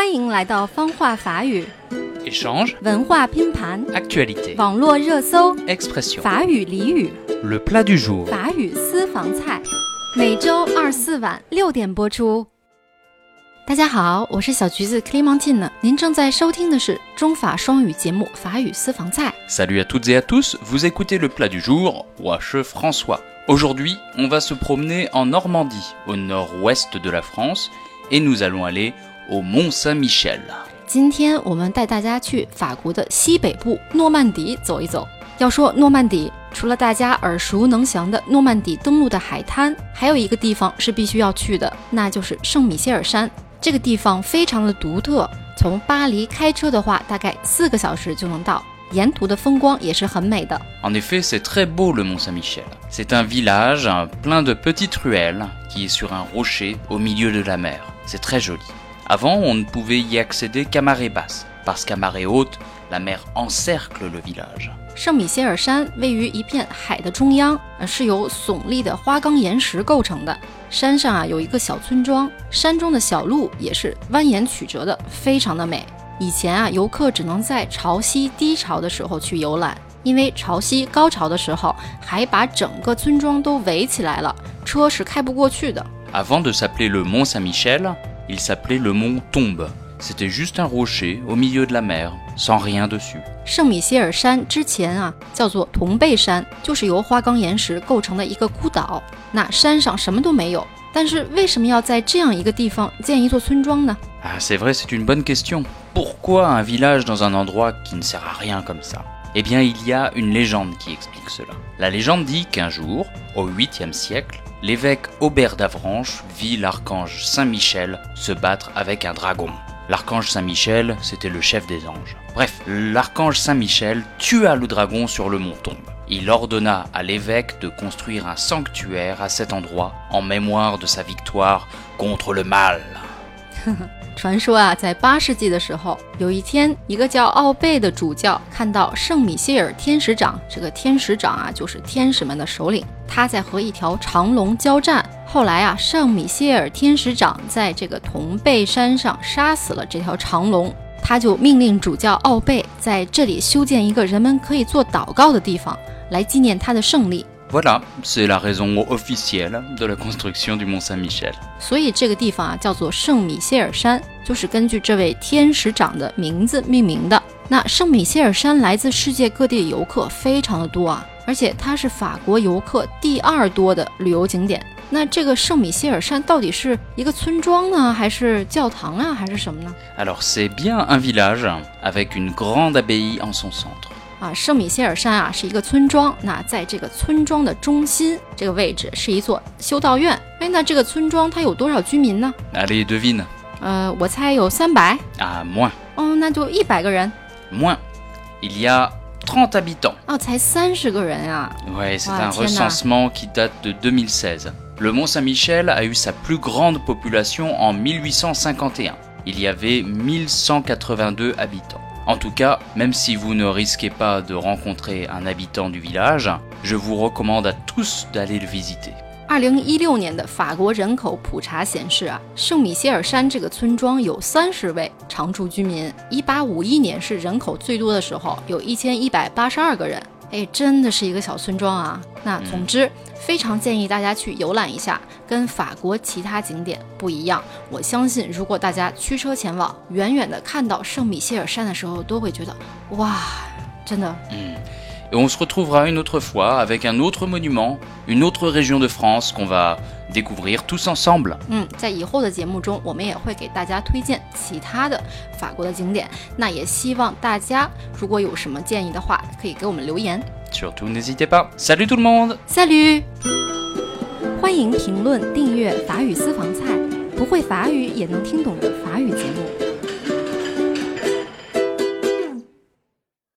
欢迎来到方话法语 Échange, 文化拼盘、actualité, 网络热搜、expression. 法语俚语、Le plat du jour. 法语私房菜，每周二四晚六点播出。大家好，我是小橘子 Clementine，您正在收听的是中法双语节目《法语私房菜》。Salut à toutes et à tous, vous écoutez le plat du jour, Roche François. Aujourd'hui, on va se promener en Normandie, au nord-ouest de la France, et nous allons aller au Mont Saint-Michel. 今天我们带大家去法国的西北部诺曼底走一走。要说诺曼底，除了大家耳熟能详的诺曼底登陆的海滩，还有一个地方是必须要去的，那就是圣米歇尔山。这个地方非常的独特，从巴黎开车的话，大概四个小时就能到，沿途的风光也是很美的。En effet, c'est très beau le Mont Saint-Michel. C'est un village plein de petites ruelles qui est sur un rocher au milieu de la mer. C'est très joli. Avant, on ne pouvait y accéder qu'à marée basse, parce qu'à marée haute, la mer encercle le village. 圣米歇尔山位于一片海的中央，呃，是由耸立的花岗岩石构成的。山上啊有一个小村庄，山中的小路也是蜿蜒曲折的，非常的美。以前啊，游客只能在潮汐低潮的时候去游览，因为潮汐高潮的时候还把整个村庄都围起来了，车是开不过去的。 Avant de s'appeler le Mont Saint-Michel, il s'appelait le Mont Tombe. C'était juste un rocher au milieu de la mer, sans rien dessus. 圣米歇尔山之前啊叫做同贝山，就是由花岗岩石构成的一个孤岛。那山上什么都没有，但是为什么要在这样一个地方建一座村庄呢？ Ah, c'est vrai, c'est une bonne question. Pourquoi un village dans un endroit qui ne sert à rien comme ça Eh bien, il y a une légende qui explique cela. La légende dit qu'un jour, au 8e siècle, l'évêque Aubert d'Avranches vit l'archange Saint-Michel se battre avec un dragon. L'archange Saint-Michel, c'était le chef des anges. Bref, l'archange Saint-Michel tua le dragon sur le mont Tombe. Il ordonna à l'évêque de construire un sanctuaire à cet endroit en mémoire de sa victoire contre le mal. 传说啊，在八世纪的时候，有一天，一个叫奥贝的主教看到圣米歇尔天使长，这个天使长啊，就是天使们的首领，他在和一条长龙交战。后来啊，圣米歇尔天使长在这个同贝山上杀死了这条长龙，他就命令主教奥贝在这里修建一个人们可以做祷告的地方，来纪念他的胜利。Voilà, c'est la raison officielle de la construction du Mont Saint-Michel. 所以这个地方啊叫做圣米歇尔山，就是根据这位天使长的名字命名的。那圣米歇尔山来自世界各地的游客非常的多啊，而且它是法国游客第二多的旅游景点。那这个圣米歇尔山到底是一个村庄呢，还是教堂啊，还是什么呢？ Alors c'est bien un village avec une grande abbaye en son centre. 啊，圣米歇尔山啊是一个村庄，那在这个村庄的中心这个位置是一座修道院。哎，那这个村庄它有多少居民呢？Allez, devine. 呃，我猜有三百。Ah, moins. 哦，那就一百个人。Moins. Il y a trente habitants. 哦，才三十个人啊！Ouais, c'est Ah, un recensement qui date de 2016. Le Mont Saint-Michel a eu sa plus grande population en 1851. Il y avait 1182 habitants. En tout cas, même si vous ne risquez pas de rencontrer un habitant du village, je vous recommande à tous d'aller le visiter. 二零一六年的法国人口普查显示啊，圣米歇尔山这个村庄有三十位常住居民。一八五一年是人口最多的时候，有一千一百八十二个人。哎，真的是一个小村庄啊！那总之，非常建议大家去游览一下，跟法国其他景点不一样。我相信，如果大家驱车前往，远远的看到圣米歇尔山的时候，都会觉得哇，真的嗯。Et on se retrouvera une autre fois avec un autre monument, une autre région de France qu'on va découvrir tous ensemble. 嗯，在以后的节目中，我们也会给大家推荐其他的法国的景点。那也希望大家如果有什么建议的话，可以给我们留言。Surtout, n'hésitez pas. Salut tout le monde Salut，欢迎评论、订阅法语私房菜，不会法语也能听懂的法语节目。